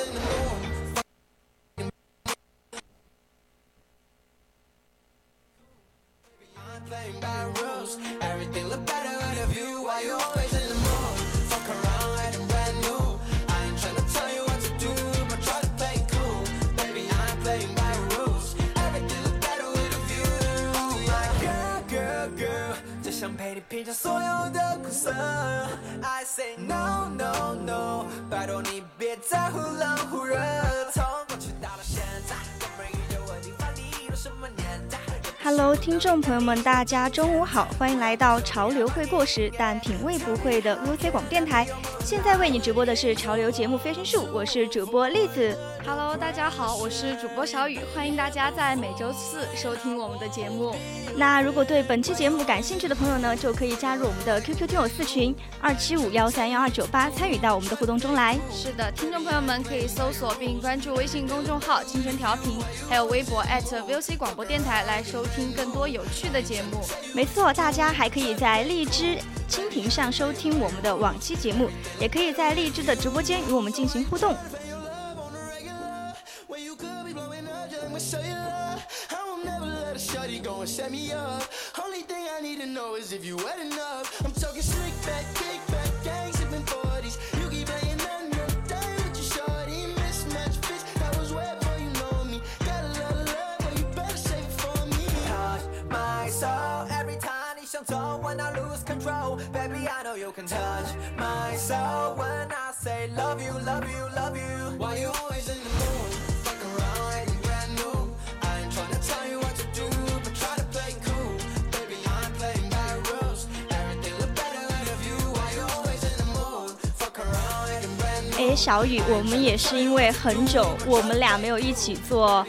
！Hello，听众朋友们，大家中午好，欢迎来到潮流会过时但品味不会的 UC 广电台。现在为你直播的是潮流节目《飞升术》，我是主播栗子。Hello，大家好，我是主播小雨，欢迎大家在每周四收听我们的节目。那如果对本期节目感兴趣的朋友呢，就可以加入我们的 QQ 听友四群二七五幺三幺二九八，参与到我们的互动中来。是的，听众朋友们可以搜索并关注微信公众号“青春调频”，还有微博 @VOC 广播电台来收听更多有趣的节目。没错，大家还可以在荔枝、蜻蜓上收听我们的往期节目，也可以在荔枝的直播间与我们进行互动。Gon' set me up. Only thing I need to know is if you wet enough. I'm talking slick back, kick back, gang sipping 40s. You keep playing another day with your shorty. Mismatch bitch, that was wet boy, you know me. Got a lot of love, but you better save it for me. Touch my soul every time you show when I lose control. Baby, I know you can touch my soul when I say love you, love you, love you. Why you always in the mood? 哎，小雨，我们也是因为很久我们俩没有一起做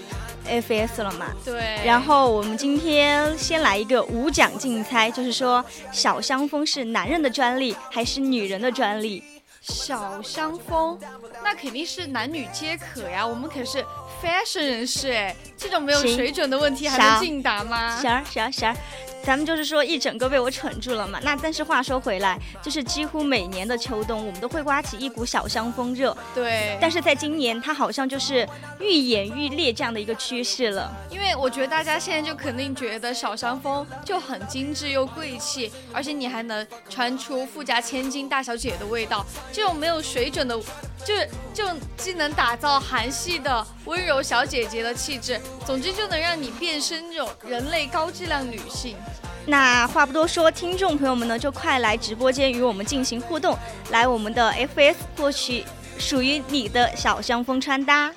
FS 了嘛？对。然后我们今天先来一个无奖竞猜，就是说小香风是男人的专利还是女人的专利？小香风，那肯定是男女皆可呀。我们可是 fashion 人士哎，这种没有水准的问题还能竞答吗？行行行。咱们就是说一整个被我蠢住了嘛。那但是话说回来，就是几乎每年的秋冬，我们都会刮起一股小香风热。对。但是在今年，它好像就是愈演愈烈这样的一个趋势了。因为我觉得大家现在就肯定觉得小香风就很精致又贵气，而且你还能穿出富家千金大小姐的味道。这种没有水准的，就就既能打造韩系的温柔小姐姐的气质，总之就能让你变身这种人类高质量女性。那话不多说，听众朋友们呢，就快来直播间与我们进行互动，来我们的 FS 获取属于你的小香风穿搭。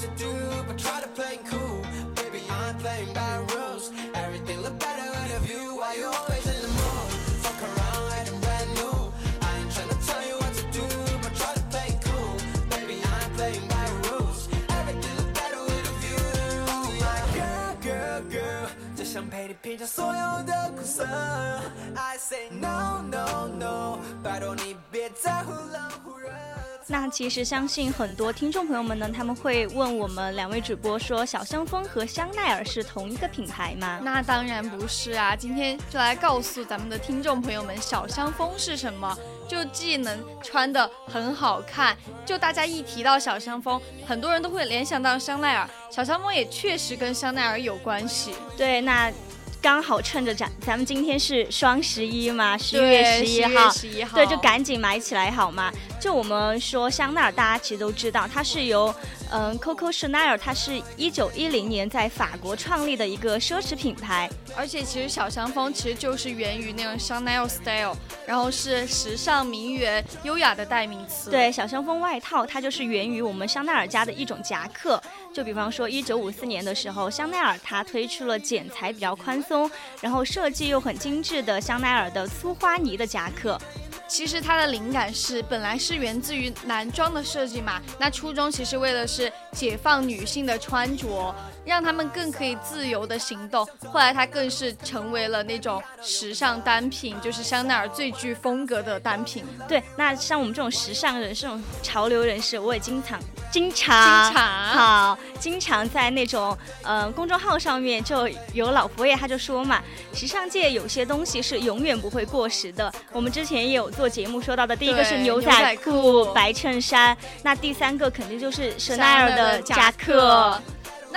to do, but try to play cool. Baby, I'm playing by rules. Everything look better with a view. Why you always in the mood? Fuck around like I'm brand new. I ain't trying to tell you what to do, but try to play cool. Baby, I'm playing by rules. Everything look better with a view. Oh my girl, girl, girl，就想陪你品尝所有的苦涩。I say no no no, 拜托你别再忽冷忽热。那其实相信很多听众朋友们呢，他们会问我们两位主播说，小香风和香奈儿是同一个品牌吗？那当然不是啊！今天就来告诉咱们的听众朋友们，小香风是什么。就既能穿的很好看，就大家一提到小香风，很多人都会联想到香奈儿。小香风也确实跟香奈儿有关系。对，那。刚好趁着咱咱们今天是双十一嘛，十一月十一号，对，就赶紧买起来好吗？就我们说香奈儿，大家其实都知道，它是由嗯 Coco Chanel，它是一九一零年在法国创立的一个奢侈品牌。而且其实小香风其实就是源于那种香奈儿 style，然后是时尚名媛、优雅的代名词。对，小香风外套它就是源于我们香奈儿家的一种夹克。就比方说一九五四年的时候，香奈儿它推出了剪裁比较宽松，然后设计又很精致的香奈儿的粗花呢的夹克。其实它的灵感是本来是源自于男装的设计嘛，那初衷其实为的是解放女性的穿着。让他们更可以自由的行动。后来，它更是成为了那种时尚单品，就是香奈儿最具风格的单品。对，那像我们这种时尚人士、这种潮流人士，我也经常、经常、经常好，经常在那种呃公众号上面就有老佛爷他就说嘛，时尚界有些东西是永远不会过时的。我们之前也有做节目说到的，第一个是牛仔裤、白衬衫，那第三个肯定就是香奈儿的夹克。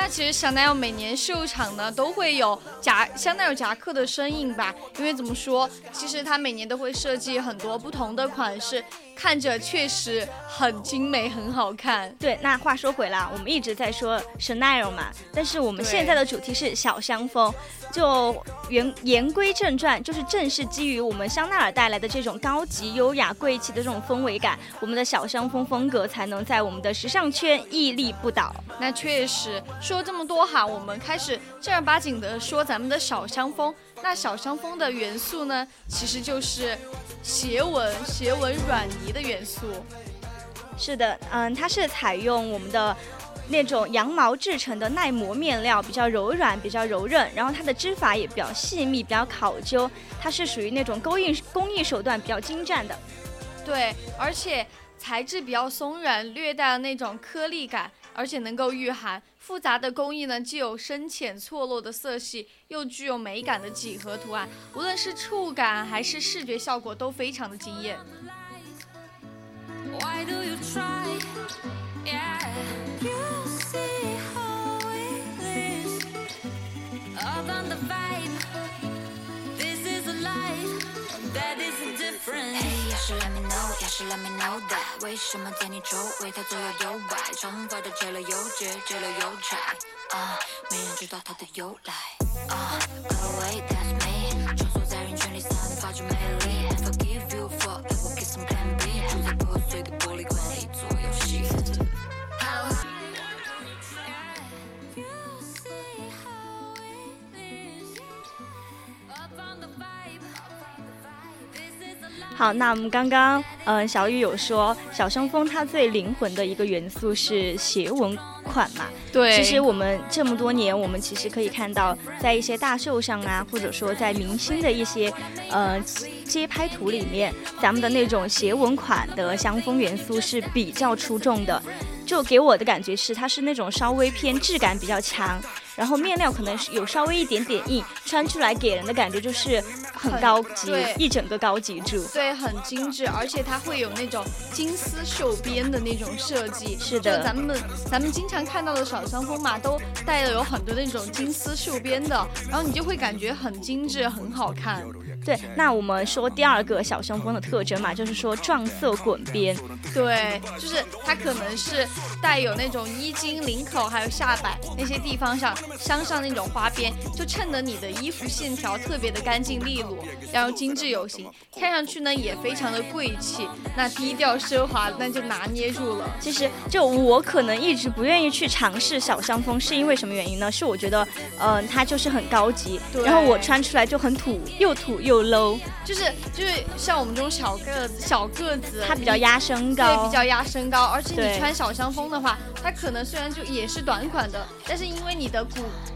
那其实香奈儿每年秀场呢都会有夹香奈儿夹克的身影吧，因为怎么说，其实它每年都会设计很多不同的款式。看着确实很精美，很好看。对，那话说回来，我们一直在说 Chanel 嘛，但是我们现在的主题是小香风。就言言归正传，就是正是基于我们香奈儿带来的这种高级、优雅、贵气的这种氛围感，我们的小香风风格才能在我们的时尚圈屹立不倒。那确实，说这么多哈，我们开始正儿八经的说咱们的小香风。那小香风的元素呢，其实就是斜纹、斜纹软呢的元素。是的，嗯，它是采用我们的那种羊毛制成的耐磨面料，比较柔软，比较柔韧，然后它的织法也比较细密，比较考究。它是属于那种勾印工艺手段比较精湛的。对，而且材质比较松软，略带那种颗粒感。而且能够御寒，复杂的工艺呢，既有深浅错落的色系，又具有美感的几何图案，无论是触感还是视觉效果都非常的惊艳。是 let me know，也是 let me know that，为什么在你周围他左右摇摆，长发的戒了又戒，戒了又拆，啊，没人知道他的由来，啊可为的好，那我们刚刚，嗯，小雨有说小香风它最灵魂的一个元素是斜纹款嘛？对。其实我们这么多年，我们其实可以看到，在一些大秀上啊，或者说在明星的一些，呃，街拍图里面，咱们的那种斜纹款的香风元素是比较出众的。就给我的感觉是，它是那种稍微偏质感比较强，然后面料可能是有稍微一点点硬，穿出来给人的感觉就是很高级，一整个高级住。对，很精致，而且它会有那种金丝绣边的那种设计。是的，就咱们咱们经常看到的小香风嘛，都带了有很多那种金丝绣边的，然后你就会感觉很精致，很好看。对，那我们说第二个小香风的特征嘛，就是说撞色滚边。对，就是它可能是带有那种衣襟、领口还有下摆那些地方上镶上那种花边，就衬得你的衣服线条特别的干净利落，然后精致有型，看上去呢也非常的贵气。那低调奢华那就拿捏住了。其实就我可能一直不愿意去尝试小香风，是因为什么原因呢？是我觉得，嗯，它就是很高级，然后我穿出来就很土，又土又。又 low，就是就是像我们这种小个子小个子，它比较压身高，对，比较压身高，而且你穿小香风的话，它可能虽然就也是短款的，但是因为你的骨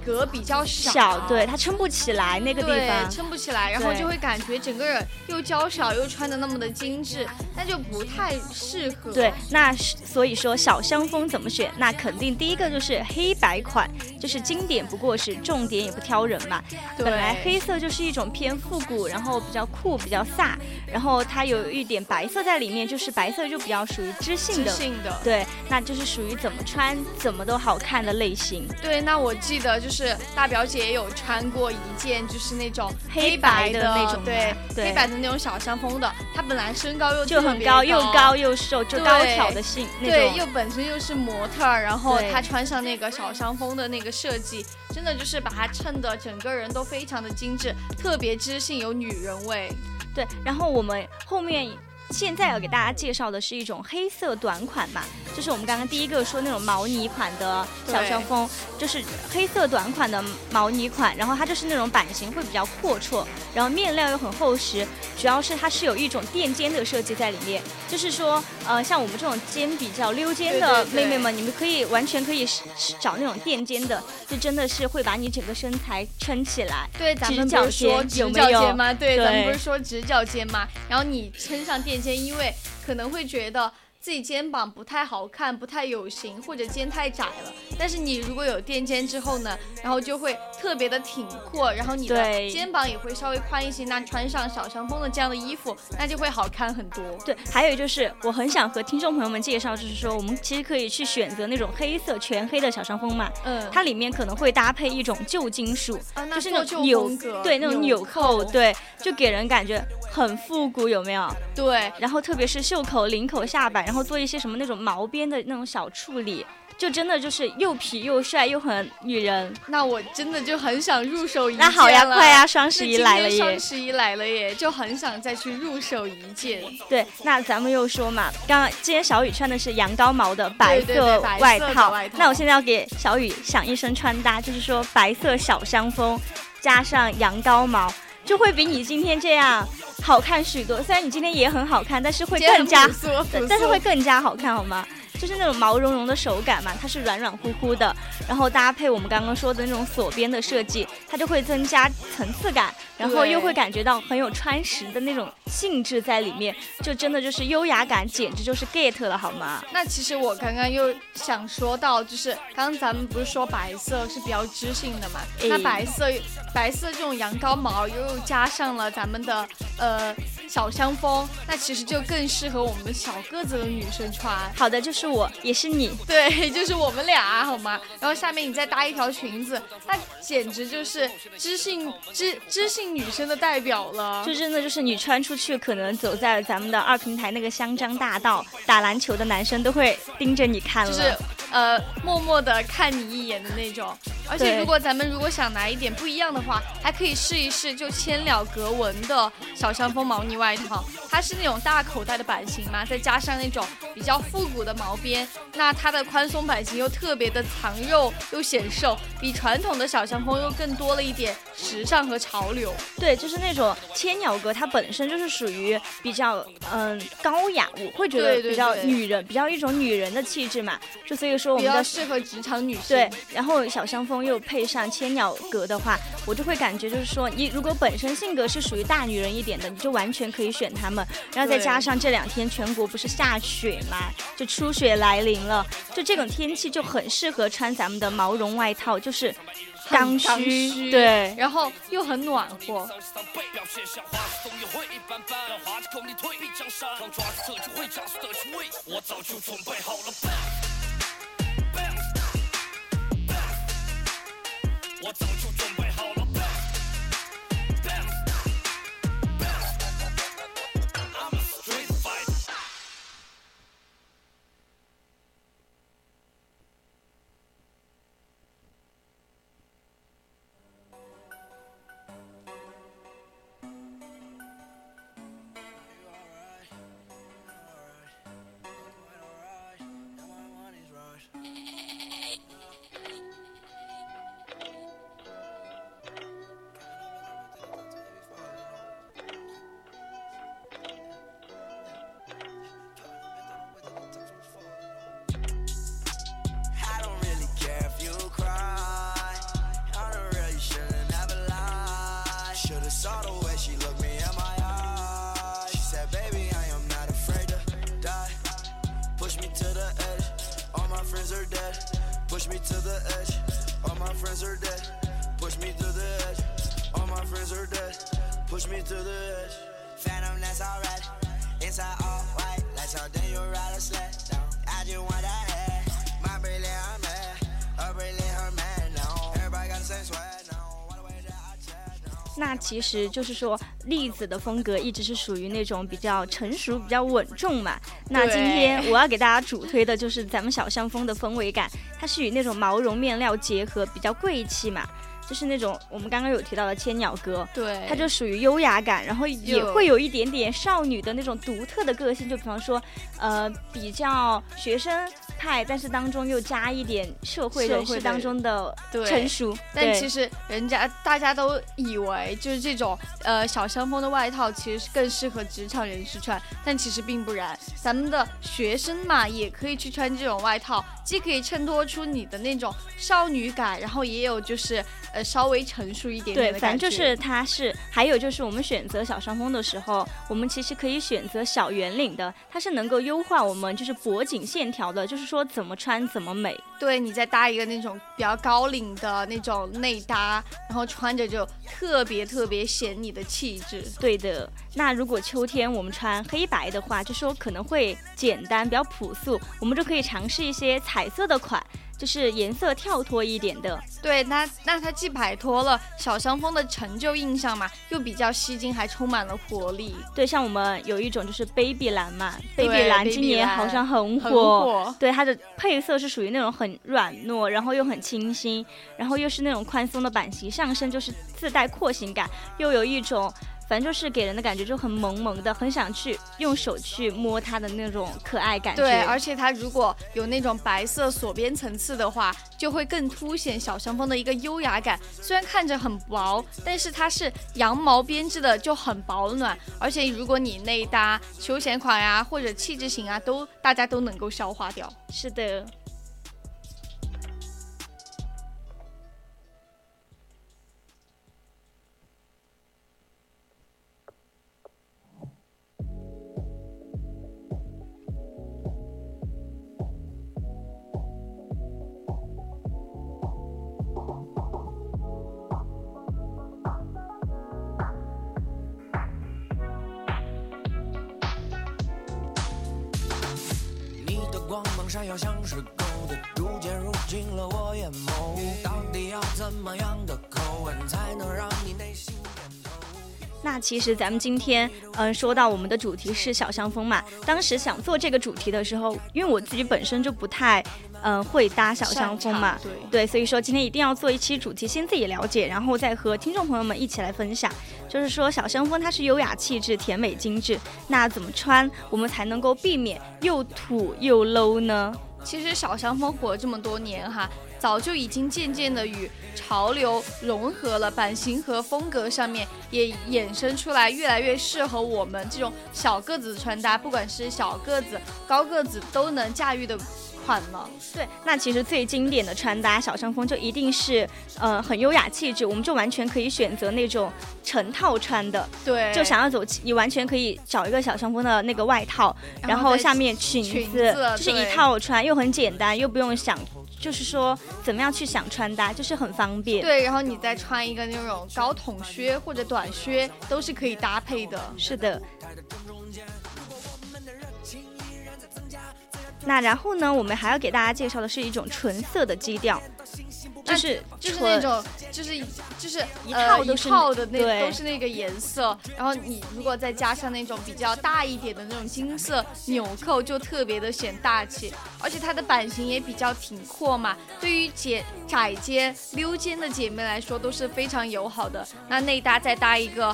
骼比较小，对，它撑不起来那个地方，撑不起来，然后就会感觉整个人又娇小又穿的那么的精致，那就不太适合。对，那所以说小香风怎么选？那肯定第一个就是黑白款，就是经典不过时，重点也不挑人嘛。本来黑色就是一种偏复古。古，然后比较酷，比较飒，然后它有一点白色在里面，就是白色就比较属于知性的，知性的。对，那就是属于怎么穿怎么都好看的类型。对，那我记得就是大表姐也有穿过一件，就是那种黑白的那种对，对黑白的那种小香风的。她本来身高又就很高，又高又瘦，就高挑的性那种。对，又本身又是模特儿，然后她穿上那个小香风的那个设计，真的就是把她衬得整个人都非常的精致，特别知性，有女人味。对，然后我们后面现在要给大家介绍的是一种黑色短款嘛，就是我们刚刚第一个说那种毛呢款的小香风，就是黑色短款的毛呢款，然后它就是那种版型会比较阔绰，然后面料又很厚实，主要是它是有一种垫肩的设计在里面，就是说，呃，像我们这种肩比较溜肩的对对对妹妹们，你们可以完全可以找那种垫肩的，就真的是会把你整个身材撑起来。对，咱们不是说直角肩吗？对，咱们不是说直角肩吗？然后你撑上垫因为可能会觉得自己肩膀不太好看，不太有型，或者肩太窄了。但是你如果有垫肩之后呢，然后就会特别的挺阔，然后你的肩膀也会稍微宽一些。那穿上小香风的这样的衣服，那就会好看很多。对，还有就是我很想和听众朋友们介绍，就是说我们其实可以去选择那种黑色全黑的小香风嘛，嗯，它里面可能会搭配一种旧金属，啊，那就是那种纽对那种纽扣，扣，对，就给人感觉很复古，有没有？对，然后特别是袖口、领口、下摆，然后做一些什么那种毛边的那种小处理，就真的就是又皮又帅又很女人。那我真的就很想入手一件那好呀，快呀，双十一来了耶双！十一来了耶，就很想再去入手一件。对，那咱们又说嘛，刚刚今天小雨穿的是羊羔毛的白色外套那我现在要给小雨想一身穿搭，就是说白色小香风加上羊羔毛，就会比你今天这样好看许多。虽然你今天也很好看，但是会更加但是会更加好看，好吗？就是那种毛茸茸的手感嘛，它是软软乎乎的，然后搭配我们刚刚说的那种锁边的设计，它就会增加层次感，然后又会感觉到很有穿石的那种性质在里面，就真的就是优雅感，简直就是 get 了，好吗？那其实我刚刚又想说到，就是刚刚咱们不是说白色是比较知性的嘛？诶那白色白色这种羊羔毛又加上了咱们的呃小香风，那其实就更适合我们小个子的女生穿。好的，就是我，也是你，对，就是我们俩，好吗？然后下面你再搭一条裙子，那简直就是知性知知性女生的代表了。就真的就是你穿出去，可能走在咱们的二平台那个香樟大道，打篮球的男生都会盯着你看了。就是呃默默的看你一眼的那种。而且如果咱们如果想来一点不一样的话，还可以试一试就千鸟格纹的小香风毛呢外套，它是那种大口袋的版型嘛，再加上那种比较复古的毛边，那它的宽松版型又特别的藏肉又显瘦，比传统的小香风又更多了一点时尚和潮流。对，就是那种千鸟格，它本身就是属于比较嗯高雅，我会觉得比较对女人，比较一种女人的气质嘛。就所以说我比较们的适合职场女性。对，然后小香风又配上千鸟格的话，我就会感觉就是说，你如果本身性格是属于大女人一点的，你就完全可以选他们。然后再加上这两天全国不是下雪嘛，就初雪来临了，就这种天气就很适合穿咱们的毛绒外套，就是刚需，对。然后又很暖和。我早就其实就是说，栗子的风格一直是属于那种比较成熟、比较稳重嘛。那今天我要给大家主推的就是咱们小香风的氛围感，它是与那种毛绒面料结合，比较贵气嘛。就是那种我们刚刚有提到的千鸟歌，对，它就属于优雅感，然后也会有一点点少女的那种独特的个性，就比方说，呃，比较学生派，但是当中又加一点社会人士当中的成熟。但对其实人家大家都以为就是这种呃小香风的外套，其实是更适合职场人士穿，但其实并不然。咱们的学生嘛，也可以去穿这种外套，既可以衬托出你的那种少女感，然后也有就是呃稍微成熟一点对，点的感觉。反正就是它是，还有就是我们选择小上风的时候，我们其实可以选择小圆领的，它是能够优化我们就是脖颈线条的，就是说怎么穿怎么美。对你再搭一个那种比较高领的那种内搭，然后穿着就特别特别显你的气质。对的，那如果秋天我们穿黑白的话，就说可能会简单比较朴素，我们就可以尝试一些彩色的款，就是颜色跳脱一点的。对，那那它既摆脱了小香风的陈旧印象嘛，又比较吸睛，还充满了活力，对，像我们有一种就是 baby 蓝嘛，baby 蓝今年好像很很。火。对它的配色是属于那种很软糯，然后又很清新，然后又是那种宽松的版型，上身就是自带廓形感，又有一种反正就是给人的感觉就很萌萌的，很想去用手去摸它的那种可爱感觉。对，而且它如果有那种白色锁边层次的话，就会更凸显小香风的一个优雅感。虽然看着很薄，但是它是羊毛编织的，就很保暖。而且如果你内搭休闲款呀、或者气质型啊，都大家都能够消化掉。是的。其实咱们今天，嗯、说到我们的主题是小香风嘛。当时想做这个主题的时候，因为我自己本身就不太，嗯、会搭小香风嘛对对，所以说今天一定要做一期主题，先自己了解，然后再和听众朋友们一起来分享。就是说，小香风它是优雅气质、甜美精致，那怎么穿我们才能够避免又土又 low 呢？其实小香风火了这么多年哈，早就已经渐渐的与潮流融合了，版型和风格上面也衍生出来越来越适合我们这种小个子的穿搭，不管是小个子、高个子都能驾驭的款了。对，那其实最经典的穿搭小香风就一定是，呃，很优雅气质，我们就完全可以选择那种成套穿的。对，就想要走，你完全可以找一个小香风的那个外套，然后下面裙裙子，就是一套穿，又很简单，又不用想，就是说怎么样去想穿搭，就是很方便。，对，然后你再穿一个那种高筒靴或者短靴，都是可以搭配的。是的。那然后呢，我们还要给大家介绍的是一种纯色的基调，就是就是那种，就是就是一呃套一套的那都是那个颜色，然后你如果再加上那种比较大一点的那种金色纽扣，就特别的显大气，而且它的版型也比较挺阔嘛，对于姐窄肩、溜肩的姐妹来说都是非常友好的。那内搭再搭一个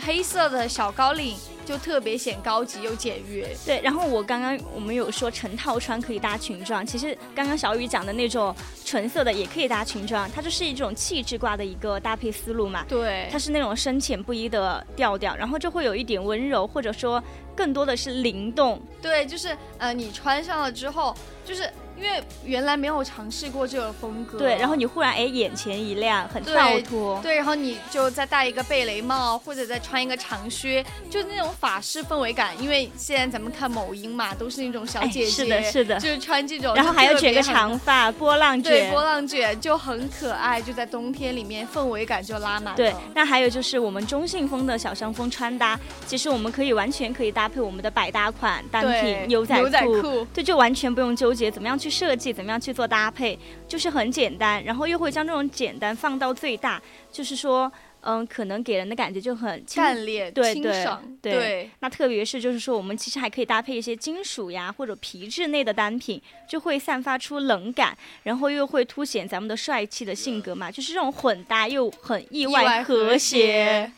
黑色的小高领，就特别显高级又简约。对，然后我刚刚我们有说成套穿可以搭裙装，其实刚刚小雨讲的那种纯色的也可以搭裙装，它就是一种气质挂的一个搭配思路嘛。对，它是那种深浅不一的调调，然后就会有一点温柔，或者说更多的是灵动。对，就是呃，你穿上了之后，就是因为原来没有尝试过这个风格，对，然后你忽然哎眼前一亮，很对跳脱。对，然后你就再戴一个贝雷帽，或者再穿一个长靴，就那种法式氛围感。因为现在咱们看某音嘛，都是那种小哎姐姐，是的是的就是穿这种，然后还要卷个长发，波浪卷对，卷波。浪卷就很可爱，就在冬天里面氛围感就拉满了。对，那还有就是我们中性风的小香风穿搭，其实我们可以完全可以搭配我们的百搭款单品牛仔牛仔裤，裤。对，就完全不用纠结怎么样去设计，怎么样去做搭配，就是很简单，然后又会将这种简单放到最大，就是说，嗯，可能给人的感觉就很轻干练、对对清爽，对。对。那特别是就是说，我们其实还可以搭配一些金属呀或者皮质类的单品，就会散发出冷感，然后又会凸显咱们的帅气的性格嘛，就是这种混搭又很意意外和谐。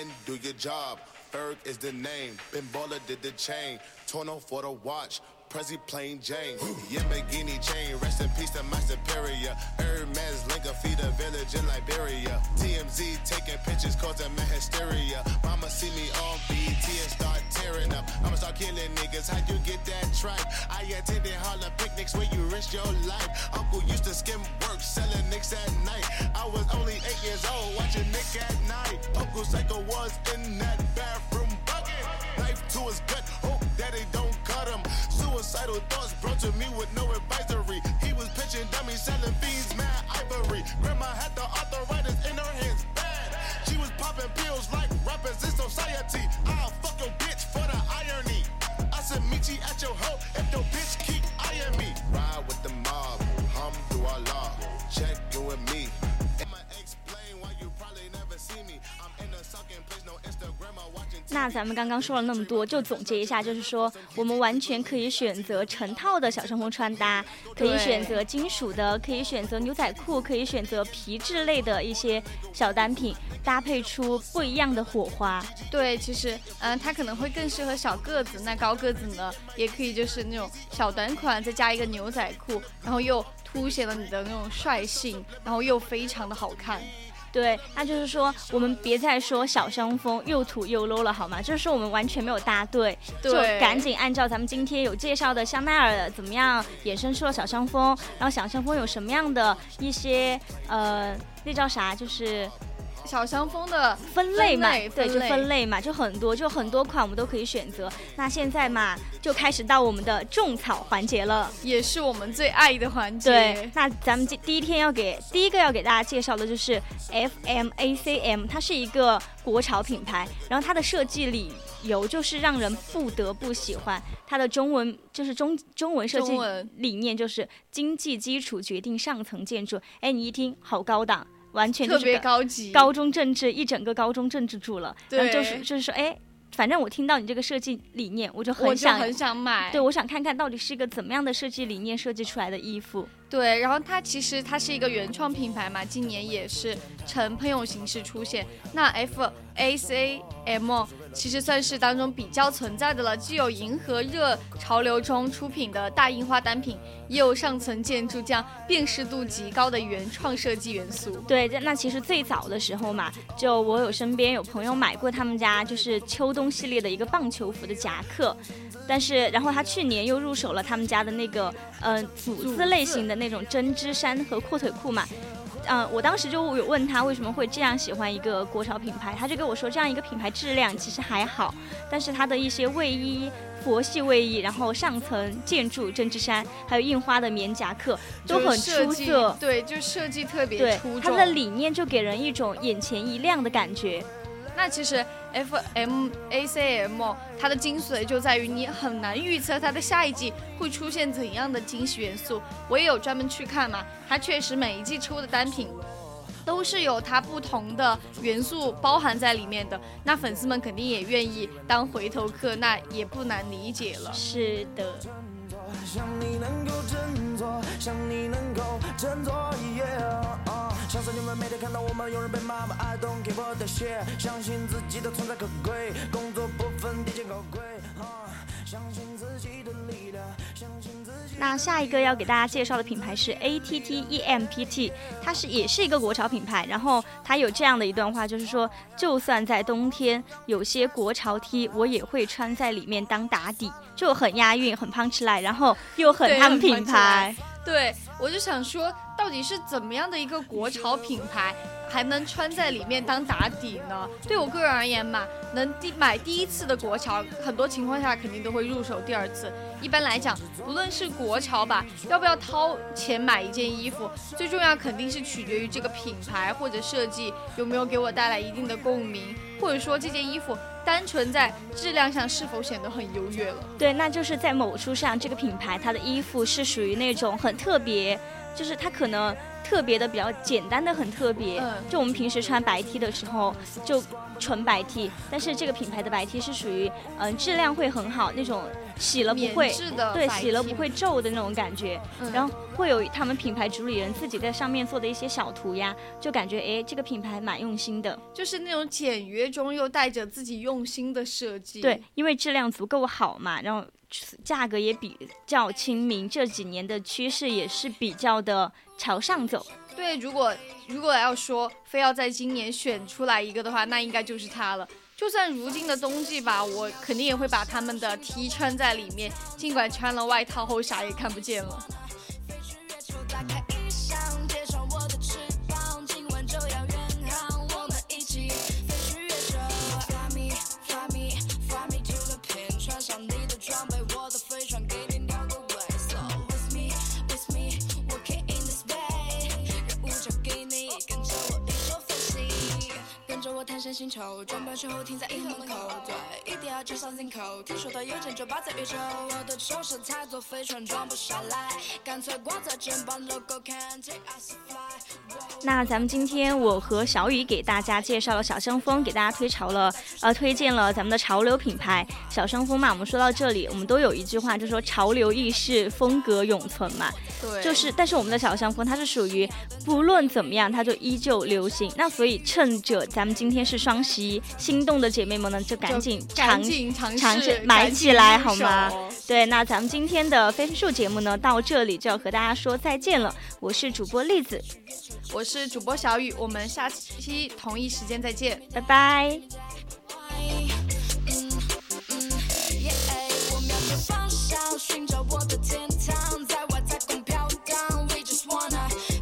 And do your job. Ferg is the name. Ben did the chain. Torno for the watch. Prezi plain Jane. Yamagini chain. Rest in peace to my superior. Hermes Linka feed a village in Liberia. TMZ taking pictures causing my hysteria. Mama see me on BT and start tearing up. I'ma start killing niggas. How you get that tripe? I attended Harlem picnics where you risk your life. Uncle used to skim work selling nicks at night. I was only eight years old watching Nick at night. Uncle Psycho was in that bathroom bucket. Knife to his gut. Suicidal thoughts brought to me with no advisory. He was pitching dummies, selling fiends, mad ivory. Grandma had the arthritis in her hands, bad. She was popping pills like rappers in society. I'll 那咱们刚刚说了那么多，就总结一下，就是说我们完全可以选择成套的小香风穿搭，可以选择金属的，可以选择牛仔裤，可以选择皮质类的一些小单品，搭配出不一样的火花。对，其实，嗯、它可能会更适合小个子，那高个子呢，也可以就是那种小短款，再加一个牛仔裤，然后又凸显了你的那种率性，然后又非常的好看。对，那就是说我们别再说小香风又土又 low 了，好吗？就是说我们完全没有搭对，就赶紧按照咱们今天有介绍的香奈儿怎么样衍生出了小香风，然后小香风有什么样的一些呃，那叫啥？就是小香风的分类嘛，类对，就分类嘛，就很多，就很多款我们都可以选择。那现在嘛，就开始到我们的种草环节了。也是我们最爱的环节。对，那咱们第第一天要给第一个要给大家介绍的就是 FMACM，它是一个国潮品牌，然后它的设计理由就是让人不得不喜欢。它的中文就是中中文设计理念就是经济基础决定上层建筑。哎，你一听好高档，完全就特别是高级。高中政治一整个高中政治住了，然后就是就是说，哎，反正我听到你这个设计理念，我就我就很想，很想买。对我想看看到底是一个怎么样的设计理念设计出来的衣服。对，然后它其实它是一个原创品牌嘛，今年也是呈喷涌形式出现。那 F A C M 其实算是当中比较存在的了，既有迎合热潮流中出品的大印花单品，也有上层建筑这样辨识度极高的原创设计元素。对，那其实最早的时候嘛，就我有身边有朋友买过他们家就是秋冬系列的一个棒球服的夹克，但是然后他去年又入手了他们家的那个呃组字类型的那种针织衫和阔腿裤嘛。嗯、我当时就有问他为什么会这样喜欢一个国潮品牌，他就跟我说，这样一个品牌质量其实还好，但是它的一些卫衣、佛系卫衣，然后上层建筑针织衫，还有印花的棉夹克，都很出色。对，就设计特别对出，众。它的理念就给人一种眼前一亮的感觉。那其实 F M A C M 它的精髓就在于你很难预测它的下一季会出现怎样的惊喜元素。我也有专门去看嘛，它确实每一季出的单品。都是有它不同的元素包含在里面的，那粉丝们肯定也愿意当回头客，那也不难理解了。是的，想你能够振作，想你能够振作，yeah、啊！相信你们每天看到我们有人被骂吧，I don't give a shit，相信自己的存在可贵，工作不分低贱高贵，啊！相信自己的力量，相信自己。那下一个要给大家介绍的品牌是 A T T E M P T，它是也是一个国潮品牌。然后它有这样的一段话，就是说，就算在冬天，有些国潮 T 我也会穿在里面当打底，就很押韵，很 punch line，然后又很他们品牌。对，我就想说，到底是怎么样的一个国潮品牌，还能穿在里面当打底呢？对我个人而言嘛，能第买第一次的国潮，很多情况下肯定都会入手第二次。一般来讲，无论是国潮吧，要不要掏钱买一件衣服，最重要肯定是取决于这个品牌或者设计有没有给我带来一定的共鸣，或者说这件衣服单纯在质量上是否显得很优越了。对，那就是在某书上，这个品牌它的衣服是属于那种很特别，就是它可能特别的比较简单的很特别。嗯就我们平时穿白 T 的时候，就纯白 T，但是这个品牌的白 T 是属于嗯、质量会很好，那种洗了不会。对，洗了不会皱的那种感觉，嗯然后会有他们品牌主理人自己在上面做的一些小涂鸦，就感觉哎，这个品牌蛮用心的。就是那种简约中又带着自己用心的设计。对，，因为质量足够好嘛，然后价格也比较亲民，这几年的趋势也是比较的朝上走。对，如果如果要说非要在今年选出来一个的话，那应该就是它了。就算如今的冬季吧，我肯定也会把他们的 T 穿在里面，尽管穿了外套后啥也看不见了。跟着我探险星球，装扮之后停在银行门口。对，一定要去 something cool。听说的邮件就我的飞船装不下来，干脆挂在肩膀，logo can take us fly。那咱们今天我和小雨给大家介绍了小香风，给大家推潮了，呃，推荐了咱们的潮流品牌小香风嘛。我们说到这里，我们都有一句话，就说潮流易逝，风格永存嘛。对，就是，但是我们的小香风它是属于不论怎么样，它就依旧流行。那所以趁着咱们今天是双十一，心动的姐妹们呢，就赶紧赶尝尝尝试买起来好吗？对，那咱们今天的飞书节目呢，到这里就要和大家说再见了。我是主播栗子，我是主播小雨，我们下期同一时间再见，拜拜。寻找我。